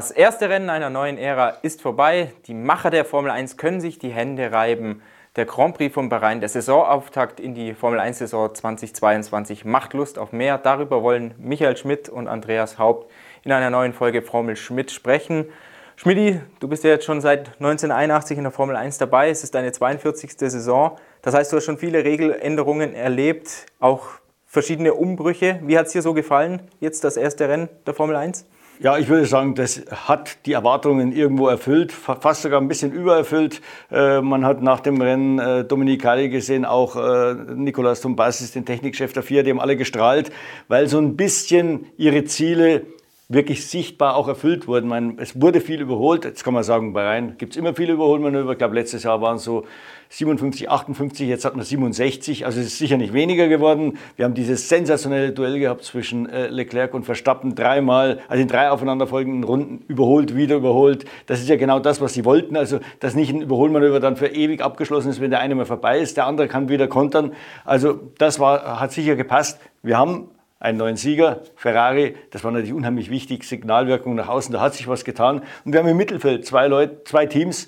Das erste Rennen einer neuen Ära ist vorbei. Die Macher der Formel 1 können sich die Hände reiben. Der Grand Prix von Bahrain, der Saisonauftakt in die Formel 1-Saison 2022, macht Lust auf mehr. Darüber wollen Michael Schmidt und Andreas Haupt in einer neuen Folge Formel Schmidt sprechen. Schmidti, du bist ja jetzt schon seit 1981 in der Formel 1 dabei. Es ist deine 42. Saison. Das heißt, du hast schon viele Regeländerungen erlebt, auch verschiedene Umbrüche. Wie hat es dir so gefallen, jetzt das erste Rennen der Formel 1? Ja, ich würde sagen, das hat die Erwartungen irgendwo erfüllt, fast sogar ein bisschen übererfüllt. Äh, man hat nach dem Rennen äh, Dominik Kali gesehen, auch äh, Nicolas Tombassis, den Technikchef der FIA, die haben alle gestrahlt, weil so ein bisschen ihre Ziele wirklich sichtbar auch erfüllt wurden. Man, es wurde viel überholt. Jetzt kann man sagen, bei Rhein gibt es immer viele Überholmanöver. Ich glaube, letztes Jahr waren es so 57, 58, jetzt hat man 67. Also es ist sicher nicht weniger geworden. Wir haben dieses sensationelle Duell gehabt zwischen äh, Leclerc und Verstappen dreimal, also in drei aufeinanderfolgenden Runden überholt, wieder überholt. Das ist ja genau das, was sie wollten. Also, dass nicht ein Überholmanöver dann für ewig abgeschlossen ist, wenn der eine mal vorbei ist, der andere kann wieder kontern. Also, das war, hat sicher gepasst. Wir haben einen neuen Sieger, Ferrari. Das war natürlich unheimlich wichtig, Signalwirkung nach außen, da hat sich was getan. Und wir haben im Mittelfeld zwei, Leute, zwei Teams,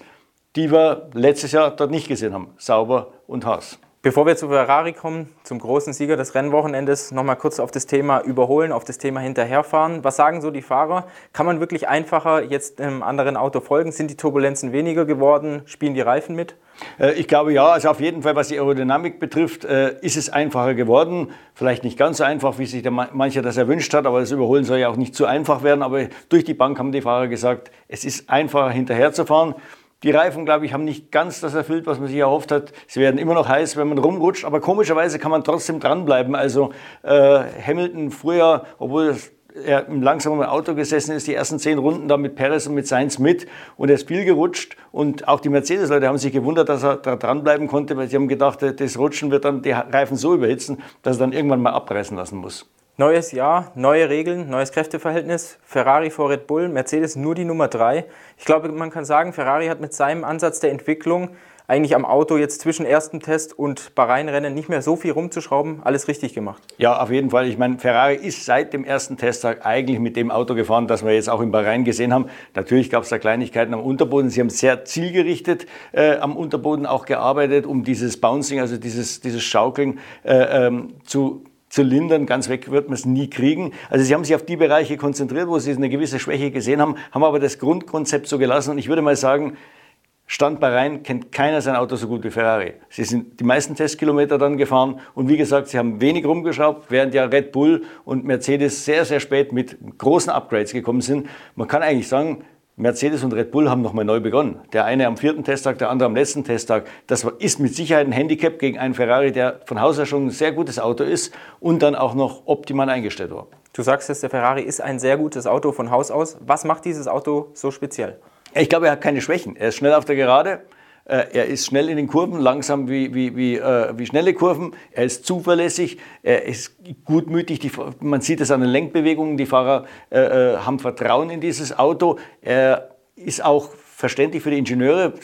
die wir letztes Jahr dort nicht gesehen haben, Sauber und Haas. Bevor wir zu Ferrari kommen, zum großen Sieger des Rennwochenendes, nochmal kurz auf das Thema Überholen, auf das Thema Hinterherfahren. Was sagen so die Fahrer? Kann man wirklich einfacher jetzt einem anderen Auto folgen? Sind die Turbulenzen weniger geworden? Spielen die Reifen mit? Äh, ich glaube ja, also auf jeden Fall, was die Aerodynamik betrifft, äh, ist es einfacher geworden. Vielleicht nicht ganz so einfach, wie sich mancher das erwünscht hat, aber das Überholen soll ja auch nicht zu einfach werden. Aber durch die Bank haben die Fahrer gesagt, es ist einfacher hinterherzufahren. Die Reifen, glaube ich, haben nicht ganz das erfüllt, was man sich erhofft hat. Sie werden immer noch heiß, wenn man rumrutscht, aber komischerweise kann man trotzdem dranbleiben. Also äh, Hamilton früher, obwohl er im langsamen Auto gesessen ist, die ersten zehn Runden da mit Perez und mit Sainz mit und er ist viel gerutscht und auch die Mercedes-Leute haben sich gewundert, dass er da dranbleiben konnte, weil sie haben gedacht, das Rutschen wird dann die Reifen so überhitzen, dass er dann irgendwann mal abreißen lassen muss. Neues Jahr, neue Regeln, neues Kräfteverhältnis. Ferrari vor Red Bull, Mercedes nur die Nummer drei. Ich glaube, man kann sagen, Ferrari hat mit seinem Ansatz der Entwicklung eigentlich am Auto jetzt zwischen ersten Test und Bahrain-Rennen nicht mehr so viel rumzuschrauben, alles richtig gemacht. Ja, auf jeden Fall. Ich meine, Ferrari ist seit dem ersten Testtag eigentlich mit dem Auto gefahren, das wir jetzt auch in Bahrain gesehen haben. Natürlich gab es da Kleinigkeiten am Unterboden. Sie haben sehr zielgerichtet äh, am Unterboden auch gearbeitet, um dieses Bouncing, also dieses, dieses Schaukeln äh, ähm, zu zu lindern. Ganz weg wird man es nie kriegen. Also sie haben sich auf die Bereiche konzentriert, wo sie eine gewisse Schwäche gesehen haben, haben aber das Grundkonzept so gelassen. Und ich würde mal sagen, Stand bei Rhein kennt keiner sein Auto so gut wie Ferrari. Sie sind die meisten Testkilometer dann gefahren und wie gesagt, sie haben wenig rumgeschraubt, während ja Red Bull und Mercedes sehr, sehr spät mit großen Upgrades gekommen sind. Man kann eigentlich sagen, Mercedes und Red Bull haben nochmal neu begonnen. Der eine am vierten Testtag, der andere am letzten Testtag. Das ist mit Sicherheit ein Handicap gegen einen Ferrari, der von Haus aus schon ein sehr gutes Auto ist und dann auch noch optimal eingestellt war. Du sagst jetzt, der Ferrari ist ein sehr gutes Auto von Haus aus. Was macht dieses Auto so speziell? Ich glaube, er hat keine Schwächen. Er ist schnell auf der Gerade. Äh, er ist schnell in den Kurven, langsam wie, wie, wie, äh, wie schnelle Kurven. Er ist zuverlässig, er ist gutmütig. Die, man sieht es an den Lenkbewegungen. Die Fahrer äh, äh, haben Vertrauen in dieses Auto. Er ist auch verständlich für die Ingenieure.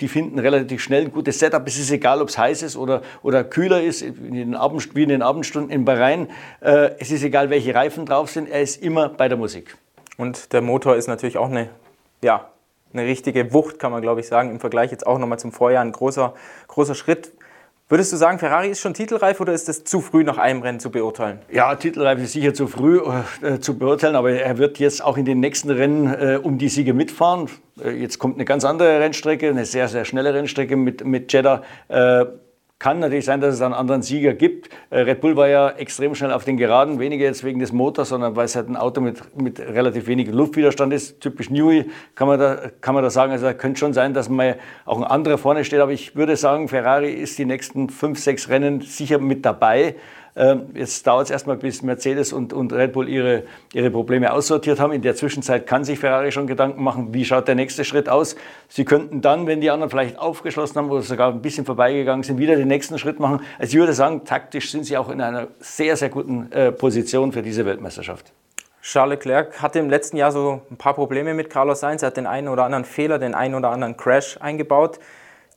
Die finden relativ schnell ein gutes Setup. Es ist egal, ob es heiß ist oder, oder kühler ist, in den Abend, wie in den Abendstunden in Bahrain. Äh, es ist egal, welche Reifen drauf sind. Er ist immer bei der Musik. Und der Motor ist natürlich auch eine ja, eine richtige Wucht, kann man glaube ich sagen, im Vergleich jetzt auch nochmal zum Vorjahr ein großer, großer Schritt. Würdest du sagen, Ferrari ist schon titelreif oder ist es zu früh nach einem Rennen zu beurteilen? Ja, titelreif ist sicher zu früh äh, zu beurteilen, aber er wird jetzt auch in den nächsten Rennen äh, um die Siege mitfahren. Äh, jetzt kommt eine ganz andere Rennstrecke, eine sehr, sehr schnelle Rennstrecke mit, mit Jeddah. Kann natürlich sein, dass es einen anderen Sieger gibt. Äh, Red Bull war ja extrem schnell auf den Geraden, weniger jetzt wegen des Motors, sondern weil es halt ein Auto mit, mit relativ wenig Luftwiderstand ist. Typisch Newey kann man da, kann man da sagen. Also könnte schon sein, dass mal auch ein anderer vorne steht. Aber ich würde sagen, Ferrari ist die nächsten fünf, sechs Rennen sicher mit dabei. Ähm, jetzt dauert es erstmal, bis Mercedes und, und Red Bull ihre, ihre Probleme aussortiert haben. In der Zwischenzeit kann sich Ferrari schon Gedanken machen, wie schaut der nächste Schritt aus. Sie könnten dann, wenn die anderen vielleicht aufgeschlossen haben oder sogar ein bisschen vorbeigegangen sind, wieder den nächsten Schritt machen. Also ich würde sagen, taktisch sind sie auch in einer sehr, sehr guten äh, Position für diese Weltmeisterschaft. Charles Leclerc hatte im letzten Jahr so ein paar Probleme mit Carlos Sainz. Er hat den einen oder anderen Fehler, den einen oder anderen Crash eingebaut.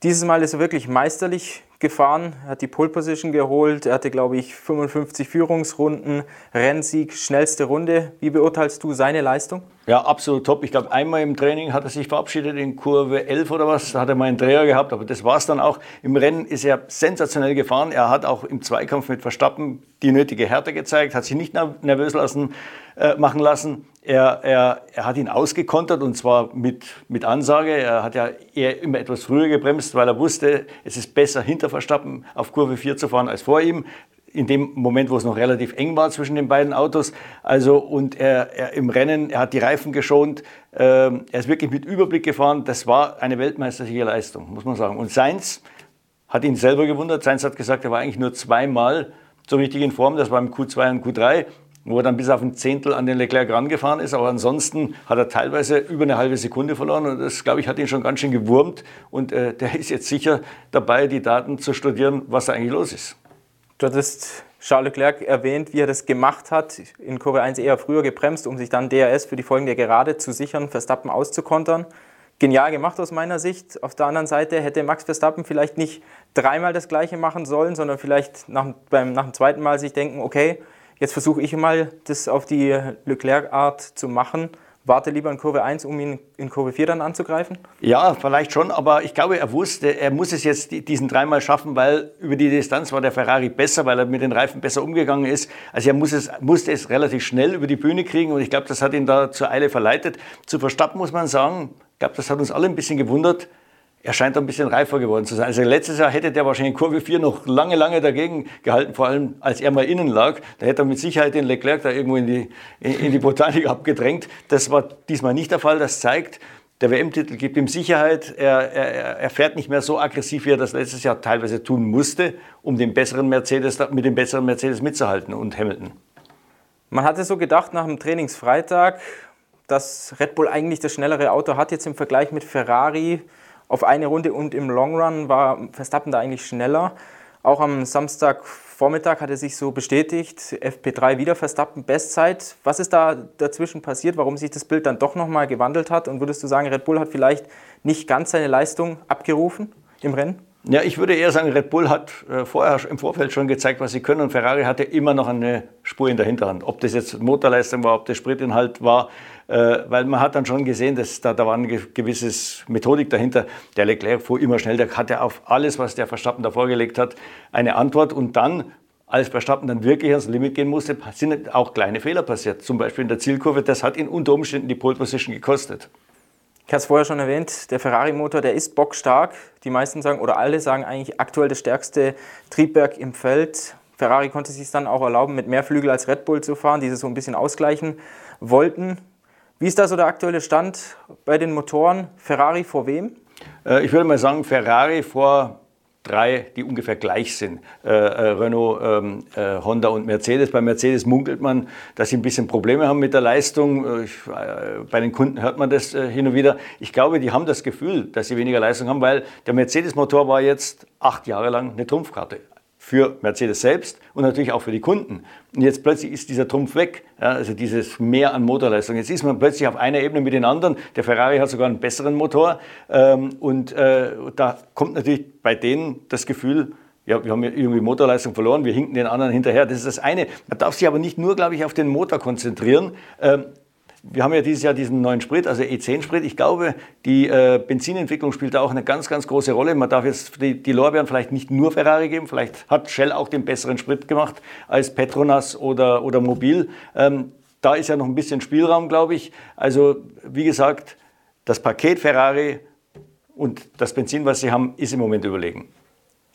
Dieses Mal ist er wirklich meisterlich gefahren, hat die Pole Position geholt, er hatte, glaube ich, 55 Führungsrunden, Rennsieg, schnellste Runde. Wie beurteilst du seine Leistung? Ja, absolut top. Ich glaube, einmal im Training hat er sich verabschiedet in Kurve 11 oder was. Da hat er mal einen Dreher gehabt, aber das war es dann auch. Im Rennen ist er sensationell gefahren. Er hat auch im Zweikampf mit Verstappen die nötige Härte gezeigt, hat sich nicht nervös lassen, äh, machen lassen. Er, er, er hat ihn ausgekontert und zwar mit, mit Ansage. Er hat ja eher immer etwas früher gebremst, weil er wusste, es ist besser hinter Verstappen auf Kurve 4 zu fahren als vor ihm in dem Moment, wo es noch relativ eng war zwischen den beiden Autos. Also und er, er im Rennen, er hat die Reifen geschont, äh, er ist wirklich mit Überblick gefahren. Das war eine weltmeisterliche Leistung, muss man sagen. Und Sainz hat ihn selber gewundert. Sainz hat gesagt, er war eigentlich nur zweimal so richtig in Form. Das war im Q2 und Q3 wo er dann bis auf ein Zehntel an den Leclerc rangefahren ist. Aber ansonsten hat er teilweise über eine halbe Sekunde verloren und das, glaube ich, hat ihn schon ganz schön gewurmt. Und äh, der ist jetzt sicher dabei, die Daten zu studieren, was da eigentlich los ist. Du hattest Charles Leclerc erwähnt, wie er das gemacht hat, in Kurve 1 eher früher gebremst, um sich dann DRS für die folgende Gerade zu sichern, Verstappen auszukontern. Genial gemacht aus meiner Sicht. Auf der anderen Seite hätte Max Verstappen vielleicht nicht dreimal das Gleiche machen sollen, sondern vielleicht nach, beim, nach dem zweiten Mal sich denken, okay, jetzt versuche ich mal, das auf die Leclerc-Art zu machen warte lieber in Kurve 1, um ihn in Kurve 4 dann anzugreifen? Ja, vielleicht schon, aber ich glaube, er wusste, er muss es jetzt diesen dreimal schaffen, weil über die Distanz war der Ferrari besser, weil er mit den Reifen besser umgegangen ist. Also er muss es, musste es relativ schnell über die Bühne kriegen und ich glaube, das hat ihn da zur Eile verleitet. Zu Verstappen muss man sagen, ich glaube, das hat uns alle ein bisschen gewundert, er scheint ein bisschen reifer geworden zu sein. Also letztes Jahr hätte der wahrscheinlich in Kurve 4 noch lange, lange dagegen gehalten, vor allem als er mal innen lag. Da hätte er mit Sicherheit den Leclerc da irgendwo in die, in die Botanik abgedrängt. Das war diesmal nicht der Fall. Das zeigt, der WM-Titel gibt ihm Sicherheit. Er, er, er, fährt nicht mehr so aggressiv, wie er das letztes Jahr teilweise tun musste, um den besseren Mercedes, mit dem besseren Mercedes mitzuhalten und Hamilton. Man hatte so gedacht nach dem Trainingsfreitag, dass Red Bull eigentlich das schnellere Auto hat jetzt im Vergleich mit Ferrari auf eine Runde und im Long Run war Verstappen da eigentlich schneller. Auch am Samstagvormittag hat er sich so bestätigt, FP3 wieder Verstappen Bestzeit. Was ist da dazwischen passiert, warum sich das Bild dann doch nochmal gewandelt hat? Und würdest du sagen, Red Bull hat vielleicht nicht ganz seine Leistung abgerufen im Rennen? Ja, ich würde eher sagen, Red Bull hat äh, vorher im Vorfeld schon gezeigt, was sie können und Ferrari hatte immer noch eine Spur in der Hinterhand. Ob das jetzt Motorleistung war, ob das Spritinhalt war, weil man hat dann schon gesehen, dass da, da war eine gewisse Methodik dahinter. Der Leclerc fuhr immer schnell, der hatte auf alles, was der Verstappen da vorgelegt hat, eine Antwort und dann als Verstappen dann wirklich ans Limit gehen musste, sind auch kleine Fehler passiert. Zum Beispiel in der Zielkurve, das hat ihn unter Umständen die Pole Position gekostet. Ich hatte es vorher schon erwähnt, der Ferrari-Motor, der ist bockstark. Die meisten sagen, oder alle sagen eigentlich aktuell das stärkste Triebwerk im Feld. Ferrari konnte sich dann auch erlauben, mit mehr Flügel als Red Bull zu fahren, die sie so ein bisschen ausgleichen wollten. Wie ist da so der aktuelle Stand bei den Motoren? Ferrari vor wem? Äh, ich würde mal sagen, Ferrari vor drei, die ungefähr gleich sind. Äh, äh, Renault, ähm, äh, Honda und Mercedes. Bei Mercedes munkelt man, dass sie ein bisschen Probleme haben mit der Leistung. Äh, ich, äh, bei den Kunden hört man das hin und wieder. Ich glaube, die haben das Gefühl, dass sie weniger Leistung haben, weil der Mercedes-Motor war jetzt acht Jahre lang eine Trumpfkarte für Mercedes selbst und natürlich auch für die Kunden. Und jetzt plötzlich ist dieser Trumpf weg, ja, also dieses Mehr an Motorleistung. Jetzt ist man plötzlich auf einer Ebene mit den anderen. Der Ferrari hat sogar einen besseren Motor ähm, und äh, da kommt natürlich bei denen das Gefühl, ja, wir haben irgendwie Motorleistung verloren, wir hinken den anderen hinterher. Das ist das eine. Man darf sich aber nicht nur, glaube ich, auf den Motor konzentrieren. Ähm, wir haben ja dieses Jahr diesen neuen Sprit, also E10-Sprit. Ich glaube, die äh, Benzinentwicklung spielt da auch eine ganz, ganz große Rolle. Man darf jetzt die, die, Lorbeeren vielleicht nicht nur Ferrari geben, vielleicht hat Shell auch den besseren Sprit gemacht als Petronas oder, oder Mobil. Ähm, da ist ja noch ein bisschen Spielraum, glaube ich. Also, wie gesagt, das Paket Ferrari und das Benzin, was sie haben, ist im Moment überlegen.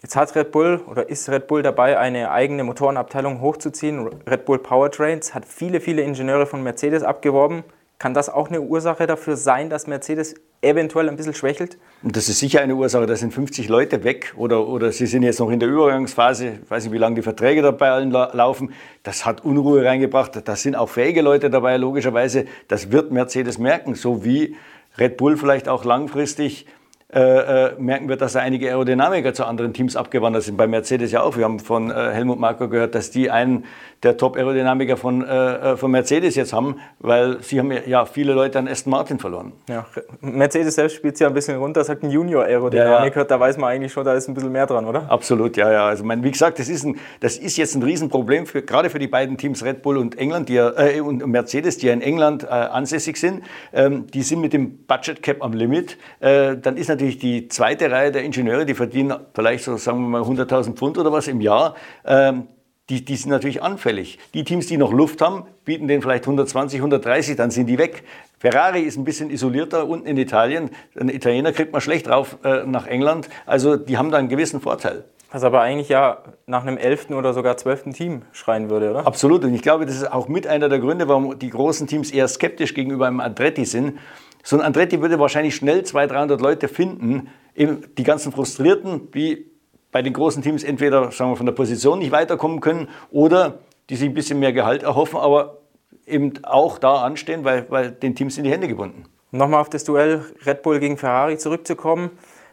Jetzt hat Red Bull oder ist Red Bull dabei, eine eigene Motorenabteilung hochzuziehen. Red Bull Powertrains hat viele, viele Ingenieure von Mercedes abgeworben. Kann das auch eine Ursache dafür sein, dass Mercedes eventuell ein bisschen schwächelt? Das ist sicher eine Ursache. Da sind 50 Leute weg oder, oder sie sind jetzt noch in der Übergangsphase. Ich weiß nicht, wie lange die Verträge dabei allen laufen. Das hat Unruhe reingebracht. Da sind auch fähige Leute dabei, logischerweise. Das wird Mercedes merken, so wie Red Bull vielleicht auch langfristig äh, äh, merken wir, dass da einige Aerodynamiker zu anderen Teams abgewandert sind. Bei Mercedes ja auch. Wir haben von äh, Helmut Marko gehört, dass die einen der Top-Aerodynamiker von, äh, äh, von Mercedes jetzt haben, weil sie haben ja viele Leute an Aston Martin verloren. Ja, Mercedes selbst spielt ja ein bisschen runter, sagt ein Junior-Aerodynamiker, ja, da weiß man eigentlich schon, da ist ein bisschen mehr dran, oder? Absolut, ja, ja. Also mein, wie gesagt, das ist, ein, das ist jetzt ein Riesenproblem, für, gerade für die beiden Teams Red Bull und England, die ja, äh, und Mercedes, die ja in England ansässig sind. Ähm, die sind mit dem Budget Cap am Limit. Dann ist natürlich die zweite Reihe der Ingenieure, die verdienen vielleicht so, sagen wir mal, 100.000 Pfund oder was im Jahr. Ähm, die, die, sind natürlich anfällig. Die Teams, die noch Luft haben, bieten denen vielleicht 120, 130, dann sind die weg. Ferrari ist ein bisschen isolierter unten in Italien. Ein Italiener kriegt man schlecht drauf äh, nach England. Also die haben da einen gewissen Vorteil. Was aber eigentlich ja nach einem elften oder sogar zwölften Team schreien würde, oder? Absolut. Und ich glaube, das ist auch mit einer der Gründe, warum die großen Teams eher skeptisch gegenüber einem Andretti sind so ein Andretti würde wahrscheinlich schnell 200, 300 Leute finden, eben die ganzen Frustrierten, die bei den großen Teams entweder sagen wir, von der Position nicht weiterkommen können oder die sich ein bisschen mehr Gehalt erhoffen, aber eben auch da anstehen, weil, weil den Teams in die Hände gebunden. Nochmal auf das Duell Red Bull gegen Ferrari zurückzukommen.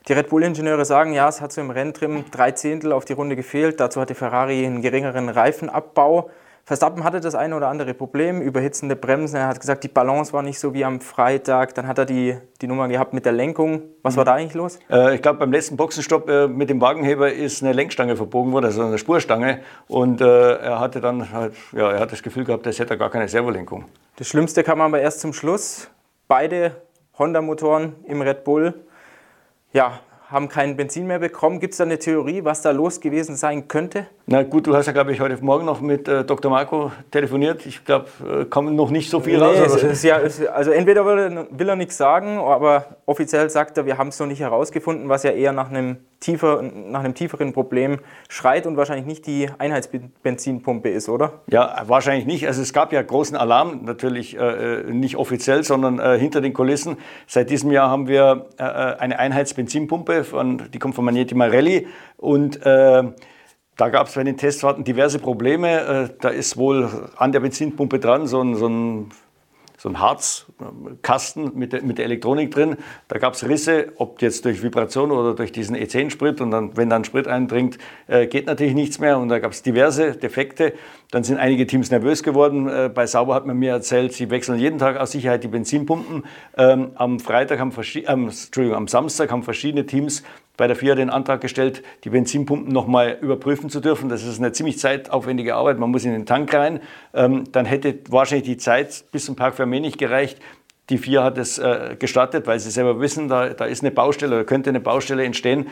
Die Red Bull-Ingenieure sagen, ja, es hat so im Renntrim drei Zehntel auf die Runde gefehlt. Dazu hatte Ferrari einen geringeren Reifenabbau. Verstappen hatte das eine oder andere Problem, überhitzende Bremsen. Er hat gesagt, die Balance war nicht so wie am Freitag. Dann hat er die, die Nummer gehabt mit der Lenkung. Was mhm. war da eigentlich los? Äh, ich glaube, beim letzten Boxenstopp äh, mit dem Wagenheber ist eine Lenkstange verbogen worden, also eine Spurstange. Und äh, er hatte dann halt, ja, er hat das Gefühl gehabt, das hätte gar keine Servolenkung. Das Schlimmste kam aber erst zum Schluss. Beide Honda-Motoren im Red Bull. Ja, haben kein Benzin mehr bekommen. Gibt es da eine Theorie, was da los gewesen sein könnte? Na gut, du hast ja, glaube ich, heute Morgen noch mit äh, Dr. Marco telefoniert. Ich glaube, äh, kommt noch nicht so viel nee, raus. Es, ja, es, also entweder will er, will er nichts sagen, aber offiziell sagt er, wir haben es noch nicht herausgefunden, was ja eher nach einem, tiefer, nach einem tieferen Problem schreit und wahrscheinlich nicht die Einheitsbenzinpumpe ist, oder? Ja, wahrscheinlich nicht. Also es gab ja großen Alarm, natürlich äh, äh nicht offiziell, sondern äh, hinter den Kulissen. Seit diesem Jahr haben wir äh, eine Einheitsbenzinpumpe, von, die kommt von Magneti Marelli und da gab es bei den Testfahrten diverse Probleme. Äh, da ist wohl an der Benzinpumpe dran so ein, so ein, so ein Harzkasten mit der, mit der Elektronik drin. Da gab es Risse, ob jetzt durch Vibration oder durch diesen E10-Sprit. Und dann, wenn dann Sprit eindringt, äh, geht natürlich nichts mehr. Und da gab es diverse Defekte. Dann sind einige Teams nervös geworden. Äh, bei Sauber hat man mir erzählt, sie wechseln jeden Tag aus Sicherheit die Benzinpumpen. Ähm, am Freitag haben, ähm, Entschuldigung, am Samstag haben verschiedene Teams bei der FIA den Antrag gestellt, die Benzinpumpen nochmal überprüfen zu dürfen. Das ist eine ziemlich zeitaufwendige Arbeit. Man muss in den Tank rein. Ähm, dann hätte wahrscheinlich die Zeit bis zum Park Fermé nicht gereicht. Die FIA hat es äh, gestattet, weil sie selber wissen, da, da ist eine Baustelle oder könnte eine Baustelle entstehen.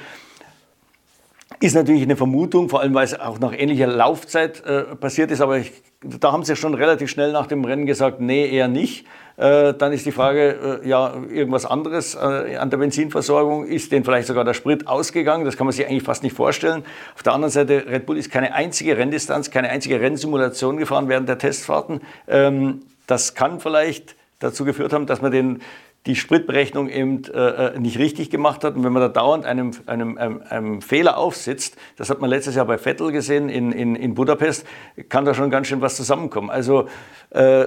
Ist natürlich eine Vermutung, vor allem weil es auch nach ähnlicher Laufzeit äh, passiert ist. Aber ich, da haben sie schon relativ schnell nach dem Rennen gesagt, nee, eher nicht. Äh, dann ist die Frage, äh, ja, irgendwas anderes äh, an der Benzinversorgung. Ist denn vielleicht sogar der Sprit ausgegangen? Das kann man sich eigentlich fast nicht vorstellen. Auf der anderen Seite, Red Bull ist keine einzige Renndistanz, keine einzige Rennsimulation gefahren während der Testfahrten. Ähm, das kann vielleicht dazu geführt haben, dass man den, die Spritberechnung eben äh, nicht richtig gemacht hat. Und wenn man da dauernd einem, einem, einem, einem, Fehler aufsitzt, das hat man letztes Jahr bei Vettel gesehen in, in, in Budapest, kann da schon ganz schön was zusammenkommen. Also äh,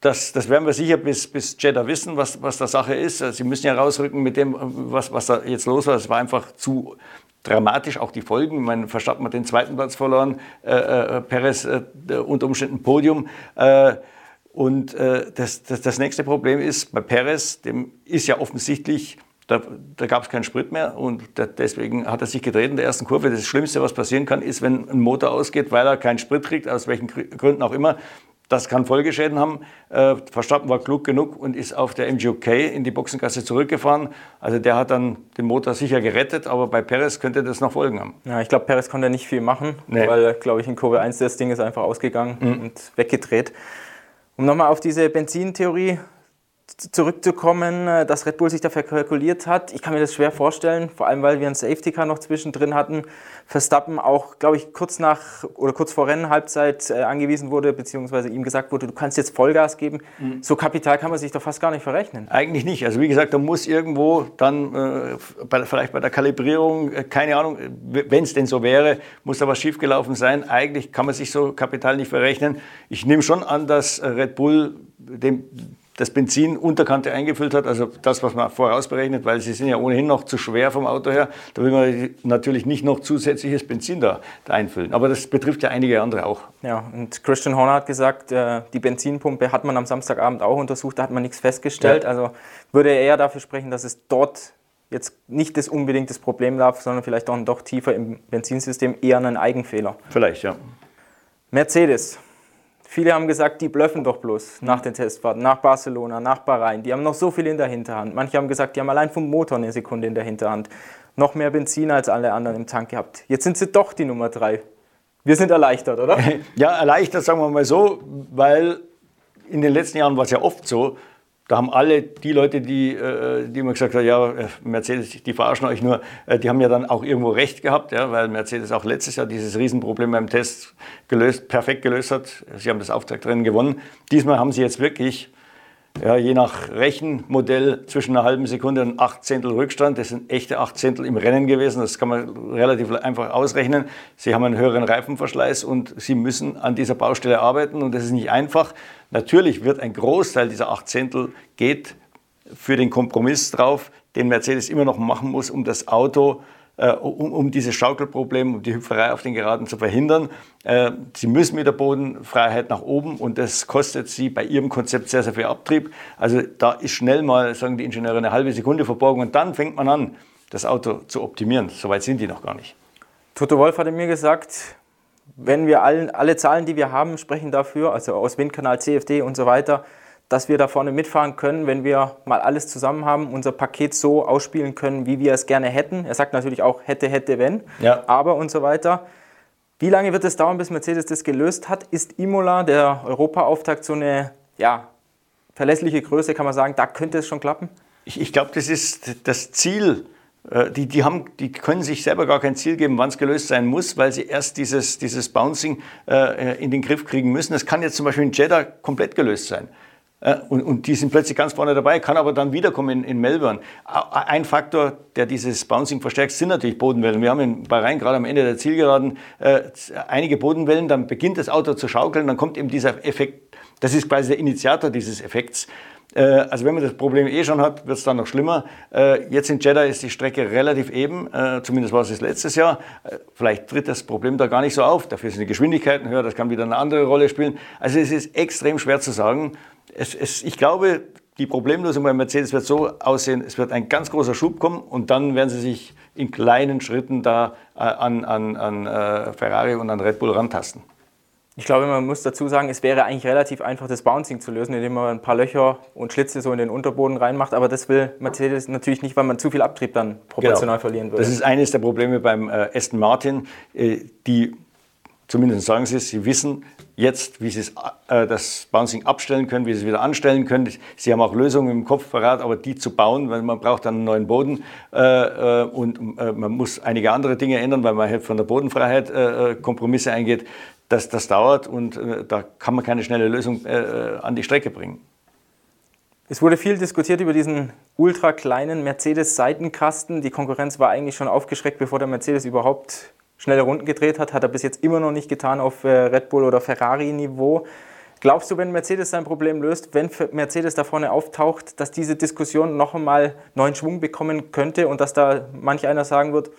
das, das werden wir sicher bis, bis Jeddah wissen, was, was da Sache ist. Sie müssen ja rausrücken mit dem, was, was da jetzt los war. Es war einfach zu dramatisch, auch die Folgen. Man Verstappen hat den zweiten Platz verloren, äh, äh, Perez äh, unter Umständen Podium. Und äh, das, das, das nächste Problem ist, bei Perez, dem ist ja offensichtlich, da, da gab es keinen Sprit mehr und da, deswegen hat er sich gedreht in der ersten Kurve. Das Schlimmste, was passieren kann, ist, wenn ein Motor ausgeht, weil er keinen Sprit kriegt, aus welchen Gründen auch immer, das kann Folgeschäden haben. Äh, Verstappen war klug genug und ist auf der MGOK in die Boxengasse zurückgefahren. Also der hat dann den Motor sicher gerettet, aber bei Perez könnte das noch Folgen haben. Ja, ich glaube, Perez konnte nicht viel machen, nee. weil, glaube ich, in Kurve 1 das Ding ist einfach ausgegangen mhm. und weggedreht. Um nochmal auf diese Benzintheorie zurückzukommen, äh, dass Red Bull sich dafür kalkuliert hat. Ich kann mir das schwer vorstellen, vor allem weil wir einen Safety Car noch zwischendrin hatten. Verstappen auch, glaube ich, kurz nach oder kurz vor Rennenhalbzeit äh, angewiesen wurde, beziehungsweise ihm gesagt wurde, du kannst jetzt Vollgas geben. Mhm. So Kapital kann man sich doch fast gar nicht verrechnen. Eigentlich nicht. Also wie gesagt, da muss irgendwo dann äh, bei, vielleicht bei der Kalibrierung, äh, keine Ahnung, wenn es denn so wäre, muss da was schiefgelaufen sein. Eigentlich kann man sich so Kapital nicht verrechnen. Ich nehme schon an, dass Red Bull dem das Benzin Unterkante eingefüllt hat, also das, was man vorausberechnet, weil sie sind ja ohnehin noch zu schwer vom Auto her. Da will man natürlich nicht noch zusätzliches Benzin da, da einfüllen. Aber das betrifft ja einige andere auch. Ja, und Christian Horner hat gesagt, äh, die Benzinpumpe hat man am Samstagabend auch untersucht, da hat man nichts festgestellt. Ja. Also würde er eher dafür sprechen, dass es dort jetzt nicht das unbedingt das Problem gab, sondern vielleicht auch doch tiefer im Benzinsystem eher einen Eigenfehler. Vielleicht, ja. Mercedes. Viele haben gesagt, die blöffen doch bloß nach den Testfahrten, nach Barcelona, nach Bahrain. Die haben noch so viel in der Hinterhand. Manche haben gesagt, die haben allein vom Motor eine Sekunde in der Hinterhand. Noch mehr Benzin als alle anderen im Tank gehabt. Jetzt sind sie doch die Nummer drei. Wir sind erleichtert, oder? Ja, erleichtert, sagen wir mal so, weil in den letzten Jahren war es ja oft so, da haben alle die Leute, die, äh, die immer gesagt haben, ja, äh, Mercedes, die verarschen euch nur, äh, die haben ja dann auch irgendwo recht gehabt, ja, weil Mercedes auch letztes Jahr dieses Riesenproblem beim Test gelöst, perfekt gelöst hat. Sie haben das Auftaktrennen gewonnen. Diesmal haben sie jetzt wirklich ja, je nach Rechenmodell zwischen einer halben Sekunde und acht Zehntel Rückstand. Das sind echte acht Zehntel im Rennen gewesen. Das kann man relativ einfach ausrechnen. Sie haben einen höheren Reifenverschleiß und Sie müssen an dieser Baustelle arbeiten und das ist nicht einfach. Natürlich wird ein Großteil dieser acht Zehntel geht für den Kompromiss drauf, den Mercedes immer noch machen muss, um das Auto um, um dieses Schaukelproblem, um die Hüpferei auf den Geraden zu verhindern. Äh, sie müssen mit der Bodenfreiheit nach oben und das kostet sie bei ihrem Konzept sehr, sehr viel Abtrieb. Also da ist schnell mal, sagen die Ingenieure, eine halbe Sekunde verborgen und dann fängt man an, das Auto zu optimieren. Soweit sind die noch gar nicht. Toto Wolf hatte mir gesagt, wenn wir allen, alle Zahlen, die wir haben, sprechen dafür, also aus Windkanal, CFD und so weiter, dass wir da vorne mitfahren können, wenn wir mal alles zusammen haben, unser Paket so ausspielen können, wie wir es gerne hätten. Er sagt natürlich auch hätte, hätte, wenn, ja. aber und so weiter. Wie lange wird es dauern, bis Mercedes das gelöst hat? Ist Imola, der Europaauftakt, so eine ja, verlässliche Größe, kann man sagen, da könnte es schon klappen? Ich, ich glaube, das ist das Ziel. Äh, die, die, haben, die können sich selber gar kein Ziel geben, wann es gelöst sein muss, weil sie erst dieses, dieses Bouncing äh, in den Griff kriegen müssen. Das kann jetzt zum Beispiel in Jeddah komplett gelöst sein. Äh, und, und, die sind plötzlich ganz vorne dabei, kann aber dann wiederkommen in, in Melbourne. Ein Faktor, der dieses Bouncing verstärkt, sind natürlich Bodenwellen. Wir haben in Bahrain gerade am Ende der Zielgeraden äh, einige Bodenwellen, dann beginnt das Auto zu schaukeln, dann kommt eben dieser Effekt, das ist quasi der Initiator dieses Effekts. Äh, also wenn man das Problem eh schon hat, wird es dann noch schlimmer. Äh, jetzt in Jeddah ist die Strecke relativ eben, äh, zumindest war es letztes Jahr. Vielleicht tritt das Problem da gar nicht so auf. Dafür sind die Geschwindigkeiten höher, das kann wieder eine andere Rolle spielen. Also es ist extrem schwer zu sagen es, es, ich glaube, die Problemlösung bei Mercedes wird so aussehen, es wird ein ganz großer Schub kommen und dann werden sie sich in kleinen Schritten da äh, an, an, an äh, Ferrari und an Red Bull rantasten. Ich glaube, man muss dazu sagen, es wäre eigentlich relativ einfach, das Bouncing zu lösen, indem man ein paar Löcher und Schlitze so in den Unterboden reinmacht. Aber das will Mercedes natürlich nicht, weil man zu viel Abtrieb dann proportional genau. verlieren würde. Das ist eines der Probleme beim äh, Aston Martin. Die zumindest sagen sie es, sie wissen jetzt, wie sie äh, das Bouncing abstellen können, wie sie es wieder anstellen können. Sie haben auch Lösungen im Kopf parat, aber die zu bauen, weil man braucht dann einen neuen Boden äh, äh und äh, man muss einige andere Dinge ändern, weil man halt von der Bodenfreiheit äh, äh, Kompromisse eingeht. Das, das dauert und da kann man keine schnelle Lösung an die Strecke bringen. Es wurde viel diskutiert über diesen ultra kleinen Mercedes-Seitenkasten. Die Konkurrenz war eigentlich schon aufgeschreckt, bevor der Mercedes überhaupt schnelle Runden gedreht hat, hat er bis jetzt immer noch nicht getan auf äh, Red Bull oder Ferrari-Niveau. Glaubst du, wenn Mercedes sein Problem löst, wenn Mercedes da vorne auftaucht, dass diese Diskussion noch einmal neuen Schwung bekommen könnte und dass da manch einer sagen wird,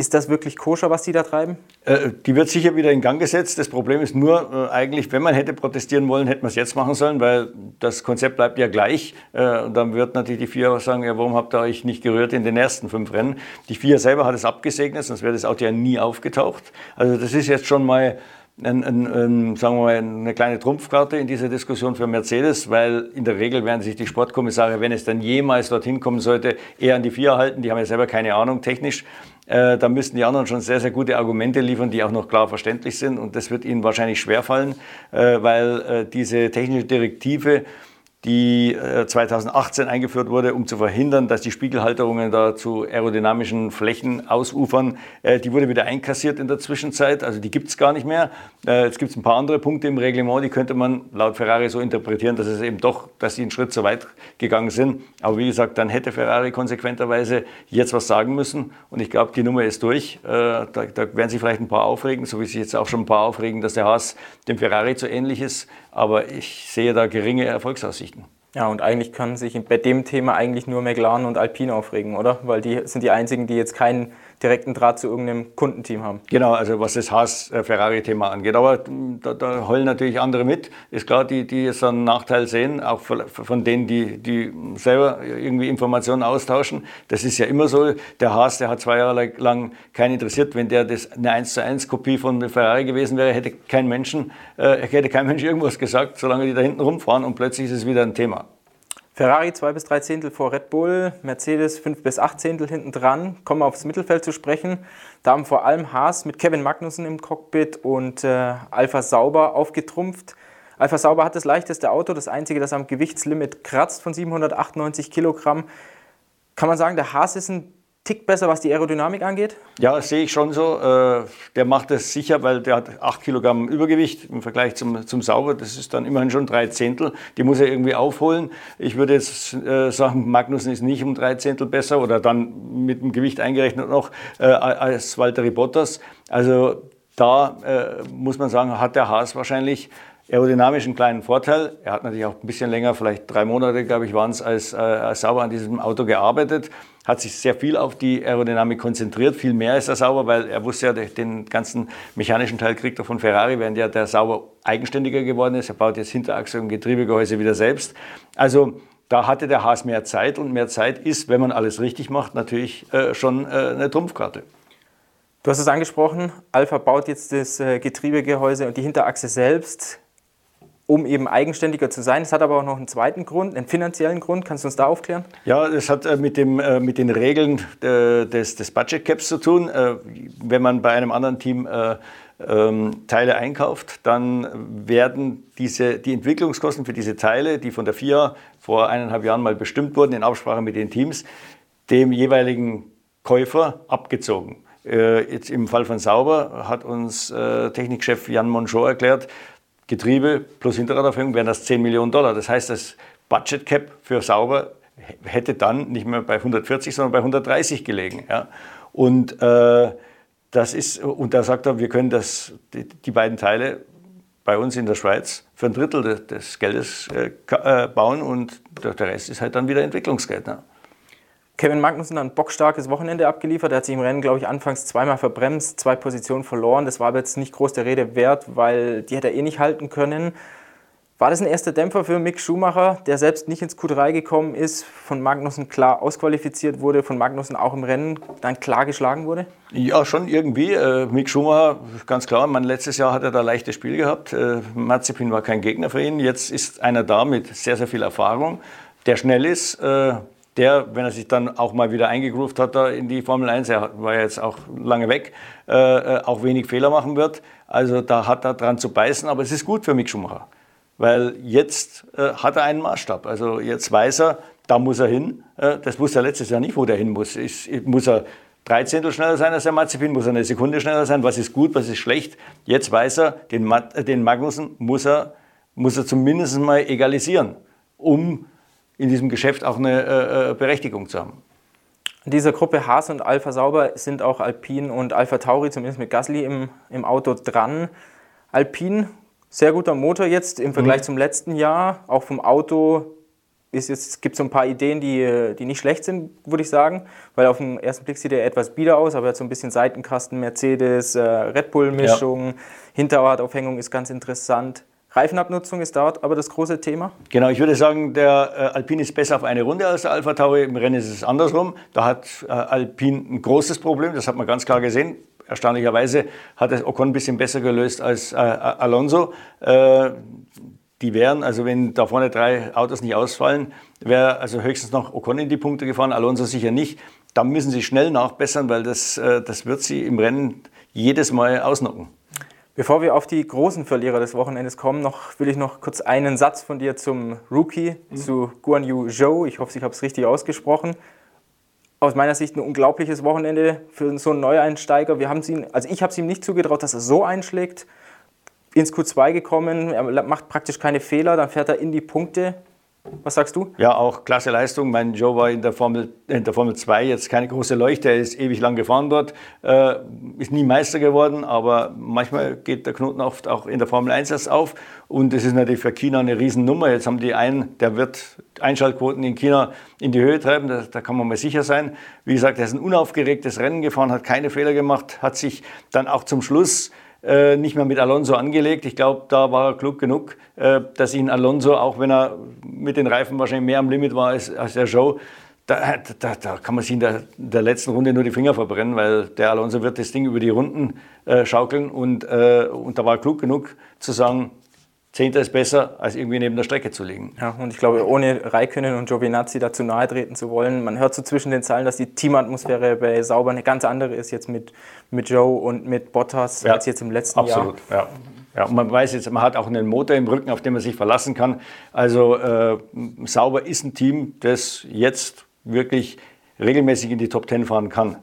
ist das wirklich koscher, was die da treiben? Äh, die wird sicher wieder in Gang gesetzt. Das Problem ist nur, äh, eigentlich, wenn man hätte protestieren wollen, hätte man es jetzt machen sollen, weil das Konzept bleibt ja gleich. Äh, und dann wird natürlich die FIA sagen, ja, warum habt ihr euch nicht gerührt in den ersten fünf Rennen? Die FIA selber hat es abgesegnet, sonst wäre das Auto ja nie aufgetaucht. Also das ist jetzt schon mal ein, ein, ein, sagen wir mal, eine kleine Trumpfkarte in dieser Diskussion für Mercedes, weil in der Regel werden sich die Sportkommissare, wenn es dann jemals dorthin kommen sollte, eher an die FIA halten. Die haben ja selber keine Ahnung technisch. Äh, da müssten die anderen schon sehr, sehr gute Argumente liefern, die auch noch klar verständlich sind. Und das wird ihnen wahrscheinlich schwerfallen, äh, weil äh, diese technische Direktive die 2018 äh, eingeführt wurde, um zu verhindern, dass die Spiegelhalterungen da zu aerodynamischen Flächen ausufern. Äh, die wurde wieder einkassiert in der Zwischenzeit, also die gibt es gar nicht mehr. Äh, jetzt gibt es ein paar andere Punkte im Reglement, die könnte man laut Ferrari so interpretieren, dass es eben doch, dass sie einen Schritt zu weit gegangen sind. Aber wie gesagt, dann hätte Ferrari konsequenterweise jetzt was sagen müssen. Und ich glaube, die Nummer ist durch. Da, da werden sich vielleicht ein paar aufregen, so wie sich jetzt auch schon ein paar aufregen, dass der Haas dem Ferrari zu ähnlich ist. Aber ich sehe da geringe Erfolgsaussichten. Ja, und eigentlich können sich bei dem Thema eigentlich nur McLaren und Alpine aufregen, oder? Weil die sind die einzigen, die jetzt keinen direkten Draht zu irgendeinem Kundenteam haben. Genau, also was das Haas-Ferrari-Thema angeht. Aber da, da, heulen natürlich andere mit. Ist klar, die, die jetzt einen Nachteil sehen, auch von denen, die, die selber irgendwie Informationen austauschen. Das ist ja immer so. Der Haas, der hat zwei Jahre lang keinen interessiert. Wenn der das eine 1 zu 1 Kopie von Ferrari gewesen wäre, hätte kein Menschen, äh, hätte kein Mensch irgendwas gesagt, solange die da hinten rumfahren und plötzlich ist es wieder ein Thema. Ferrari 2 bis 3 Zehntel vor Red Bull, Mercedes 5 bis 8 Zehntel hinten dran. Kommen wir aufs Mittelfeld zu sprechen. Da haben vor allem Haas mit Kevin Magnussen im Cockpit und äh, Alpha Sauber aufgetrumpft. Alpha Sauber hat das leichteste Auto, das einzige, das am Gewichtslimit kratzt von 798 Kilogramm. Kann man sagen, der Haas ist ein Tick besser, was die Aerodynamik angeht? Ja, sehe ich schon so. Äh, der macht das sicher, weil der hat 8 Kilogramm Übergewicht im Vergleich zum, zum Sauber. Das ist dann immerhin schon drei Zehntel. Die muss er irgendwie aufholen. Ich würde jetzt äh, sagen, Magnussen ist nicht um drei Zehntel besser oder dann mit dem Gewicht eingerechnet noch äh, als Walter Bottas. Also da muss man sagen, hat der Haas wahrscheinlich aerodynamisch einen kleinen Vorteil. Er hat natürlich auch ein bisschen länger, vielleicht drei Monate, glaube ich, waren es, als, als Sauber an diesem Auto gearbeitet hat sich sehr viel auf die Aerodynamik konzentriert, viel mehr als der Sauber, weil er wusste ja, den ganzen mechanischen Teil kriegt er von Ferrari, während ja der Sauber eigenständiger geworden ist. Er baut jetzt Hinterachse und Getriebegehäuse wieder selbst. Also da hatte der Haas mehr Zeit und mehr Zeit ist, wenn man alles richtig macht, natürlich äh, schon äh, eine Trumpfkarte. Du hast es angesprochen, Alpha baut jetzt das äh, Getriebegehäuse und die Hinterachse selbst um eben eigenständiger zu sein. Es hat aber auch noch einen zweiten Grund, einen finanziellen Grund. Kannst du uns da aufklären? Ja, das hat äh, mit, dem, äh, mit den Regeln des, des Budget Caps zu tun. Wenn man bei einem anderen Team ähm, Teile einkauft, dann werden diese, die Entwicklungskosten für diese Teile, die von der FIA vor eineinhalb Jahren mal bestimmt wurden, in Absprache mit den Teams, dem jeweiligen Käufer abgezogen. Jetzt im Fall von Sauber hat uns Technikchef Jan Monchot erklärt, Getriebe plus Hinterradaufhängung wären das 10 Millionen Dollar. Das heißt, das Budget Cap für Sauber hätte dann nicht mehr bei 140, sondern bei 130 gelegen. Ja. Und äh, das ist, und da sagt er, wir können das, die, die, beiden Teile bei uns in der Schweiz für ein Drittel des, des Geldes äh, äh bauen und der, der, Rest ist halt dann wieder Entwicklungsgeld. Ne. Kevin Magnussen hat ein bockstarkes Wochenende abgeliefert. Er hat sich im Rennen, glaube ich, anfangs zweimal verbremst, zwei Positionen verloren. Das war aber jetzt nicht groß der Rede wert, weil die hätte er eh nicht halten können. War das ein erster Dämpfer für Mick Schumacher, der selbst nicht ins Q3 gekommen ist, von Magnussen klar ausqualifiziert wurde, von Magnussen auch im Rennen dann klar geschlagen wurde? Ja, schon irgendwie. Äh, Mick Schumacher, ganz klar, mein letztes Jahr hat er da leichtes Spiel gehabt. Äh, Mazepin war kein Gegner für ihn. Jetzt ist einer da mit sehr, sehr viel Erfahrung, der schnell ist. Der, wenn er sich dann auch mal wieder eingegroovt hat in die Formel 1, er war jetzt auch lange weg, äh, äh, auch wenig Fehler machen wird. Also da hat er dran zu beißen, aber es ist gut für Mick Schumacher, weil jetzt äh, hat er einen Maßstab. Also jetzt weiß er, da muss er hin. Äh, das wusste er letztes Jahr nicht, wo der hin muss. Ist, muss er drei Zehntel schneller sein als der Mazepin, muss er eine Sekunde schneller sein, was ist gut, was ist schlecht. Jetzt weiß er, den, äh, den Magnussen muss er, muss er zumindest mal egalisieren, um in diesem Geschäft auch eine äh, äh, Berechtigung zu haben. In dieser Gruppe Haas und Alpha Sauber sind auch Alpine und Alpha Tauri, zumindest mit Gasly im, im Auto dran. Alpine, sehr guter Motor jetzt im Vergleich mhm. zum letzten Jahr. Auch vom Auto ist jetzt, gibt es so ein paar Ideen, die, die nicht schlecht sind, würde ich sagen. Weil auf den ersten Blick sieht er etwas bieder aus, aber er hat so ein bisschen Seitenkasten, Mercedes, äh, Red Bull-Mischung, ja. Hinterradaufhängung ist ganz interessant. Reifenabnutzung ist dort aber das große Thema? Genau, ich würde sagen, der äh, Alpine ist besser auf eine Runde als der Alpha Tauri. Im Rennen ist es andersrum. Da hat äh, Alpine ein großes Problem, das hat man ganz klar gesehen. Erstaunlicherweise hat es Ocon ein bisschen besser gelöst als äh, Alonso. Die wären, also wenn da vorne drei Autos nicht ausfallen, wäre also höchstens noch Ocon in die Punkte gefahren, Alonso sicher nicht. Da müssen sie schnell nachbessern, weil das, das wird sie im Rennen jedes Mal ausnocken. Bevor wir auf die großen Verlierer des Wochenendes kommen, noch, will ich noch kurz einen Satz von dir zum Rookie, mhm. zu Guan Yu Zhou. Ich hoffe, ich habe es richtig ausgesprochen. Aus meiner Sicht ein unglaubliches Wochenende für so einen Neueinsteiger. Wir haben ihn, also ich habe es ihm nicht zugetraut, dass er so einschlägt. Ins Q2 gekommen, er macht praktisch keine Fehler, dann fährt er in die Punkte. Was sagst du? Ja, auch klasse Leistung. Mein Joe war in der Formel, in der Formel 2 jetzt keine große Leuchte. Er ist ewig lang gefahren dort, äh, ist nie Meister geworden, aber manchmal geht der Knoten oft auch in der Formel 1 erst auf. Und es ist natürlich für China eine Riesennummer. Jetzt haben die einen, der wird Einschaltquoten in China in die Höhe treiben, da, da kann man mal sicher sein. Wie gesagt, er ist ein unaufgeregtes Rennen gefahren, hat keine Fehler gemacht, hat sich dann auch zum Schluss äh, nicht mehr mit Alonso angelegt. Ich glaube, da war er klug genug, äh, dass ihn Alonso, auch wenn er mit den Reifen wahrscheinlich mehr am Limit war als, als der Joe, da, da, da, kann man sich in der, der, letzten Runde nur die Finger verbrennen, weil der Alonso wird das Ding über die Runden äh, schaukeln und, äh, und da war er klug genug zu sagen, Zehnter ist besser, als irgendwie neben der Strecke zu liegen. Ja, und ich glaube, ohne Raikönnen und Giovinazzi dazu nahe treten zu wollen, man hört so zwischen den Zeilen, dass die Teamatmosphäre bei Sauber eine ganz andere ist jetzt mit, mit Joe und mit Bottas ja, als jetzt im letzten absolut, Jahr. Absolut, ja. Ja, und man weiß jetzt, man hat auch einen Motor im Rücken, auf den man sich verlassen kann. Also äh, Sauber ist ein Team, das jetzt wirklich regelmäßig in die Top Ten fahren kann.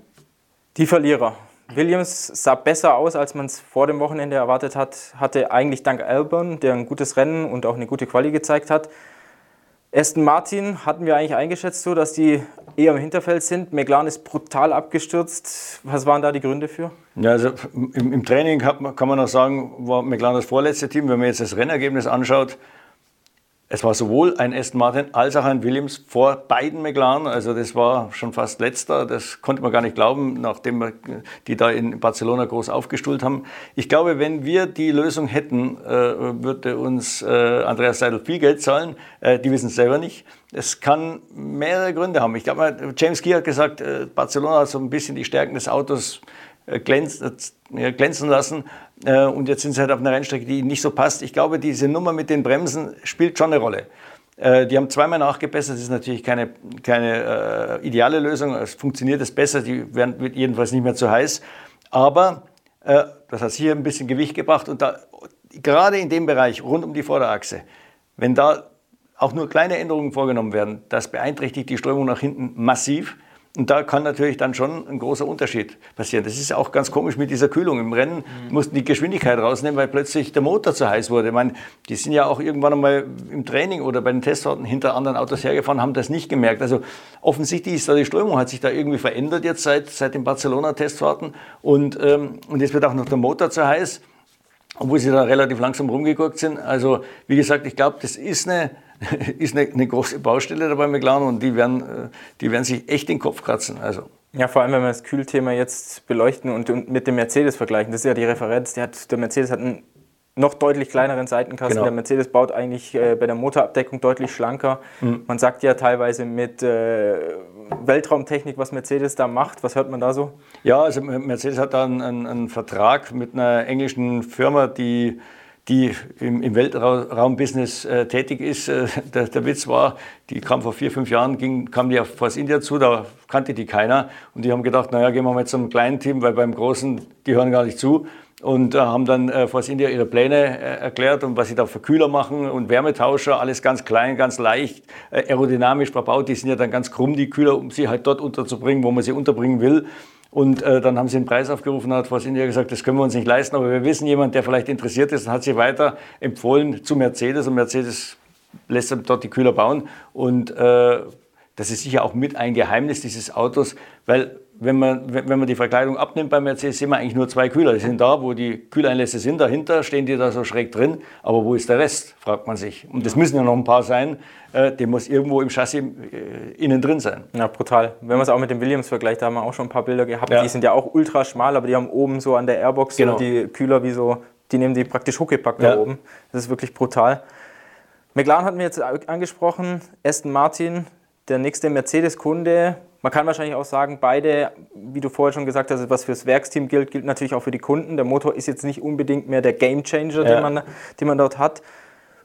Die Verlierer. Williams sah besser aus, als man es vor dem Wochenende erwartet hat. Hatte eigentlich dank Albon, der ein gutes Rennen und auch eine gute Quali gezeigt hat. Aston Martin hatten wir eigentlich eingeschätzt, so dass die eher im Hinterfeld sind. McLaren ist brutal abgestürzt. Was waren da die Gründe für? Ja, also im, im Training kann man auch sagen, war McLaren das vorletzte Team. Wenn man jetzt das Rennergebnis anschaut, es war sowohl ein Aston Martin als auch ein Williams vor beiden McLaren. Also das war schon fast letzter. Das konnte man gar nicht glauben, nachdem wir die da in Barcelona groß aufgestuhlt haben. Ich glaube, wenn wir die Lösung hätten, äh, würde uns äh, Andreas Seidel viel Geld zahlen. Äh, die wissen es selber nicht. Es kann mehrere Gründe haben. Ich glaube, James Key hat gesagt, Barcelona hat so ein bisschen die Stärken des Autos glänzen lassen. Äh, und jetzt sind sie halt auf einer Rennstrecke, die nicht so passt. Ich glaube, diese Nummer mit den Bremsen spielt schon eine Rolle. Äh, die haben zweimal nachgebessert, das ist natürlich keine, keine äh, ideale Lösung. Es funktioniert es besser, die werden wird jedenfalls nicht mehr zu heiß. Aber äh, das hat hier ein bisschen Gewicht gebracht und da, gerade in dem Bereich rund um die Vorderachse, wenn da auch nur kleine Änderungen vorgenommen werden, das beeinträchtigt die Strömung nach hinten massiv. Und da kann natürlich dann schon ein großer Unterschied passieren. Das ist auch ganz komisch mit dieser Kühlung. Im Rennen mhm. mussten die Geschwindigkeit rausnehmen, weil plötzlich der Motor zu heiß wurde. Ich meine, die sind ja auch irgendwann einmal im Training oder bei den Testfahrten hinter anderen Autos hergefahren, haben das nicht gemerkt. Also offensichtlich ist da die Strömung, hat sich da irgendwie verändert jetzt seit, seit den Barcelona-Testfahrten. Und, ähm, und jetzt wird auch noch der Motor zu heiß, obwohl sie da relativ langsam rumgeguckt sind. Also wie gesagt, ich glaube, das ist eine ist eine, eine, große Baustelle dabei McLaren und die werden, äh, die werden sich echt den Kopf kratzen. Also. Ja, vor allem, wenn wir das Kühlthema jetzt beleuchten und, und mit dem Mercedes vergleichen. Das ist ja die Referenz. Der, hat, der Mercedes hat einen noch deutlich kleineren Seitenkasten. Genau. Der Mercedes baut eigentlich äh, bei der Motorabdeckung deutlich schlanker. Mhm. Man sagt ja teilweise mit äh, Weltraumtechnik, was Mercedes da macht. Was hört man da so? Ja, also Mercedes hat da einen, einen, Vertrag mit einer englischen Firma, die die im, im Weltraumbusiness äh, tätig ist. Äh, der, der, Witz war, die kam vor vier, fünf Jahren, ging, kam die auf Force India zu, da kannte die keiner. Und die haben gedacht, naja, gehen wir mal zum kleinen Team, weil beim Großen, die hören gar nicht zu. Und äh, haben dann äh, Force India ihre Pläne äh, erklärt und was sie da für Kühler machen und Wärmetauscher, alles ganz klein, ganz leicht, äh, aerodynamisch verbaut. Die sind ja dann ganz krumm, die Kühler, um sie halt dort unterzubringen, wo man sie unterbringen will. Und äh, dann haben sie einen Preis aufgerufen, hat Force India gesagt, das können wir uns nicht leisten, aber wir wissen jemand, der vielleicht interessiert ist, und hat sie weiter empfohlen zu Mercedes und Mercedes lässt dort die Kühler bauen. Und äh, das ist sicher auch mit ein Geheimnis dieses Autos, weil wenn man, wenn man die Verkleidung abnimmt bei Mercedes, sehen wir eigentlich nur zwei Kühler. Die sind da, wo die Kühleinlässe sind. Dahinter stehen die da so schräg drin. Aber wo ist der Rest, fragt man sich. Und das müssen ja noch ein paar sein. Äh, der muss irgendwo im Chassis äh, innen drin sein. Ja, brutal. Wenn man es auch mit dem Williams vergleicht, da haben wir auch schon ein paar Bilder gehabt. Ja. Die sind ja auch ultra schmal, aber die haben oben so an der Airbox genau. so die Kühler wie so, die nehmen die praktisch huckepack ja. da oben. Das ist wirklich brutal. McLaren hatten wir jetzt angesprochen. Aston Martin, der nächste Mercedes-Kunde man kann wahrscheinlich auch sagen, beide, wie du vorher schon gesagt hast, was fürs Werksteam gilt, gilt natürlich auch für die Kunden. Der Motor ist jetzt nicht unbedingt mehr der Gamechanger, ja. den, man, den man dort hat.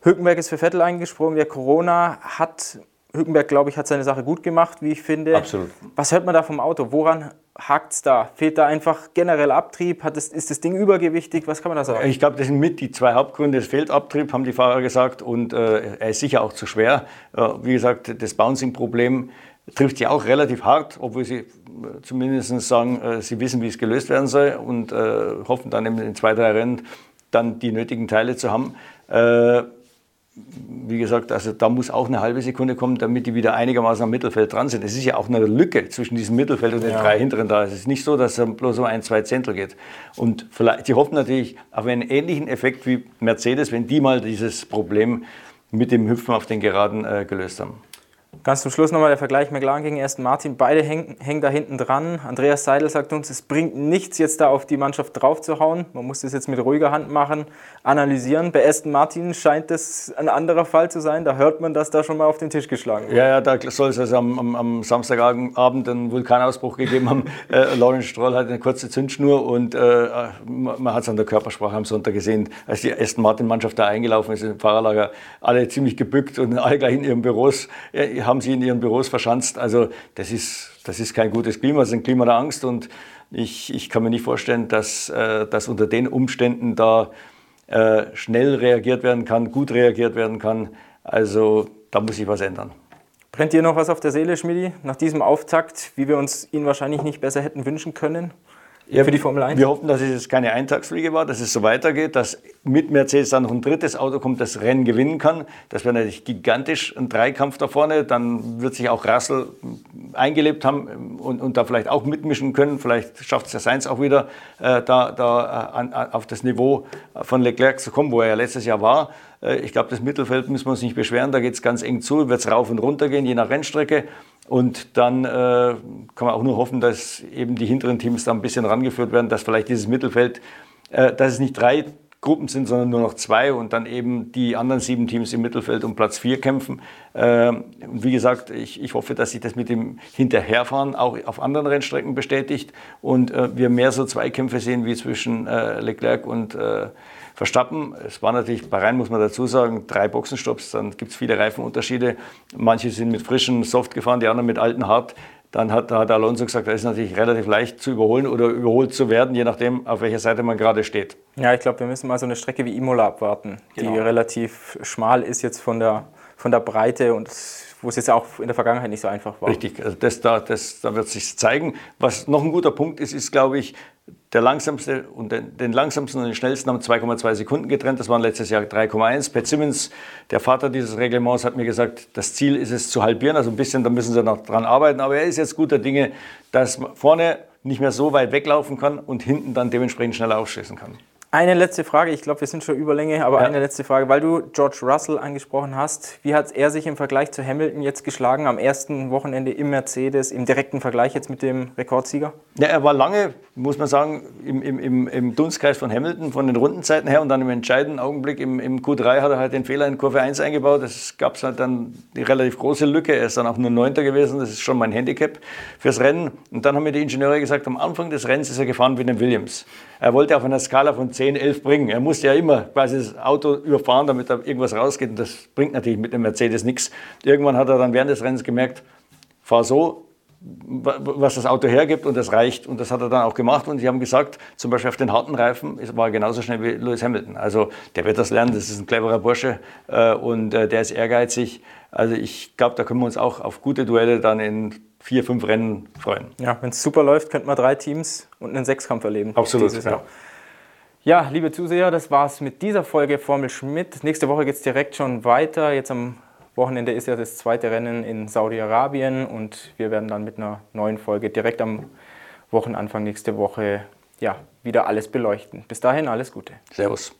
Hülkenberg ist für Vettel eingesprungen. Der Corona hat, Hülkenberg, glaube ich, hat seine Sache gut gemacht, wie ich finde. Absolut. Was hört man da vom Auto? Woran hakt es da? Fehlt da einfach generell Abtrieb? Hat es, ist das Ding übergewichtig? Was kann man da sagen? Ich glaube, das sind mit die zwei Hauptgründe. Es fehlt Abtrieb, haben die Fahrer gesagt, und äh, er ist sicher auch zu schwer. Äh, wie gesagt, das Bouncing-Problem trifft sie auch relativ hart, obwohl sie äh, zumindest sagen, äh, sie wissen, wie es gelöst werden soll und äh, hoffen dann in zwei, drei Rennen dann die nötigen Teile zu haben. wie gesagt, also da muss auch eine halbe Sekunde kommen, damit die wieder einigermaßen am Mittelfeld dran sind. Es ist ja auch eine Lücke zwischen diesem Mittelfeld und den ja. drei hinteren da. Es ist nicht so, dass es bloß um ein, zwei Zehntel geht. Und vielleicht, die hoffen natürlich auf einen ähnlichen Effekt wie Mercedes, wenn die mal dieses Problem mit dem Hüpfen auf den Geraden äh, gelöst haben. Ganz zum Schluss nochmal der Vergleich McLaren gegen Aston Martin. Beide hängen, hängen da hinten dran. Andreas Seidel sagt uns, es bringt nichts, jetzt da auf die Mannschaft draufzuhauen. Man muss das jetzt mit ruhiger Hand machen, analysieren. Bei Aston Martin scheint das ein anderer Fall zu sein. Da hört man, dass da schon mal auf den Tisch geschlagen wird. Ja, ja, da soll es also am, am, am Samstagabend einen Vulkanausbruch gegeben haben. äh, Lawrence Stroll hat eine kurze Zündschnur und äh, man hat es an der Körpersprache am Sonntag gesehen, als die Aston Martin-Mannschaft da eingelaufen ist im Fahrerlager. Alle ziemlich gebückt und alle gleich in ihren Büros. Äh, haben sie in ihren Büros verschanzt. Also das ist, das ist kein gutes Klima, das ist ein Klima der Angst und ich, ich kann mir nicht vorstellen, dass, äh, dass unter den Umständen da äh, schnell reagiert werden kann, gut reagiert werden kann. Also da muss sich was ändern. Brennt dir noch was auf der Seele, Schmidi, nach diesem Auftakt, wie wir uns ihn wahrscheinlich nicht besser hätten wünschen können? Ja, für die Formel 1? Wir hoffen, dass es jetzt keine Eintagsfliege war, dass es so weitergeht, dass mit Mercedes dann noch ein drittes Auto kommt, das Rennen gewinnen kann. Das wäre natürlich gigantisch, ein Dreikampf da vorne. Dann wird sich auch Russell eingelebt haben und, und da vielleicht auch mitmischen können. Vielleicht schafft es der Sainz auch wieder, äh, da, da äh, an, auf das Niveau von Leclerc zu kommen, wo er ja letztes Jahr war. Äh, ich glaube, das Mittelfeld müssen wir uns nicht beschweren. Da geht es ganz eng zu, wird es rauf und runter gehen, je nach Rennstrecke. Und dann äh, kann man auch nur hoffen, dass eben die hinteren Teams da ein bisschen rangeführt werden, dass vielleicht dieses Mittelfeld, äh, dass es nicht drei Gruppen sind, sondern nur noch zwei und dann eben die anderen sieben Teams im Mittelfeld um Platz vier kämpfen. Äh, und wie gesagt, ich, ich hoffe, dass sich das mit dem Hinterherfahren auch auf anderen Rennstrecken bestätigt und äh, wir mehr so Zweikämpfe sehen wie zwischen äh, Leclerc und äh, Verstappen. Es war natürlich, bei Rhein muss man dazu sagen, drei Boxenstopps, dann gibt es viele Reifenunterschiede. Manche sind mit frischen Soft gefahren, die anderen mit alten Hart. Dann hat, hat Alonso gesagt, das ist natürlich relativ leicht zu überholen oder überholt zu werden, je nachdem, auf welcher Seite man gerade steht. Ja, ich glaube, wir müssen mal so eine Strecke wie Imola abwarten, genau. die relativ schmal ist jetzt von der, von der Breite und wo es jetzt auch in der Vergangenheit nicht so einfach war. Richtig, also das, da, das, da wird sich zeigen. Was noch ein guter Punkt ist, ist, glaube ich, der langsamste und den, den, langsamsten und den schnellsten haben 2,2 Sekunden getrennt. Das waren letztes Jahr 3,1. Pat Simmons, der Vater dieses Reglements, hat mir gesagt, das Ziel ist es zu halbieren. Also ein bisschen, da müssen sie noch dran arbeiten. Aber er ist jetzt guter Dinge, dass vorne nicht mehr so weit weglaufen kann und hinten dann dementsprechend schneller aufschießen kann. Eine letzte Frage, ich glaube, wir sind schon Überlänge, aber ja. eine letzte Frage, weil du George Russell angesprochen hast. Wie hat er sich im Vergleich zu Hamilton jetzt geschlagen am ersten Wochenende im Mercedes, im direkten Vergleich jetzt mit dem Rekordsieger? Ja, er war lange, muss man sagen, im, im, im Dunstkreis von Hamilton, von den Rundenzeiten her und dann im entscheidenden Augenblick im, im Q3 hat er halt den Fehler in Kurve 1 eingebaut. Es gab halt dann die relativ große Lücke. Er ist dann auch nur Neunter gewesen, das ist schon mein Handicap fürs Rennen. Und dann haben mir die Ingenieure gesagt, am Anfang des Rennens ist er gefahren wie den Williams. Er wollte auf einer Skala von 10, 11 bringen. Er musste ja immer quasi das Auto überfahren, damit da irgendwas rausgeht. Und das bringt natürlich mit dem Mercedes nichts. Irgendwann hat er dann während des Rennens gemerkt, fahr so, was das Auto hergibt und das reicht. Und das hat er dann auch gemacht. Und sie haben gesagt, zum Beispiel auf den harten Reifen war er genauso schnell wie Lewis Hamilton. Also der wird das lernen, das ist ein cleverer Bursche äh, und äh, der ist ehrgeizig. Also ich glaube, da können wir uns auch auf gute Duelle dann in vier, fünf Rennen freuen. Ja, wenn es super läuft, könnte man drei Teams und einen Sechskampf erleben. Absolut. Ja. Ja, liebe Zuseher, das war's mit dieser Folge Formel Schmidt. Nächste Woche geht es direkt schon weiter. Jetzt am Wochenende ist ja das zweite Rennen in Saudi-Arabien und wir werden dann mit einer neuen Folge direkt am Wochenanfang nächste Woche ja, wieder alles beleuchten. Bis dahin alles Gute. Servus.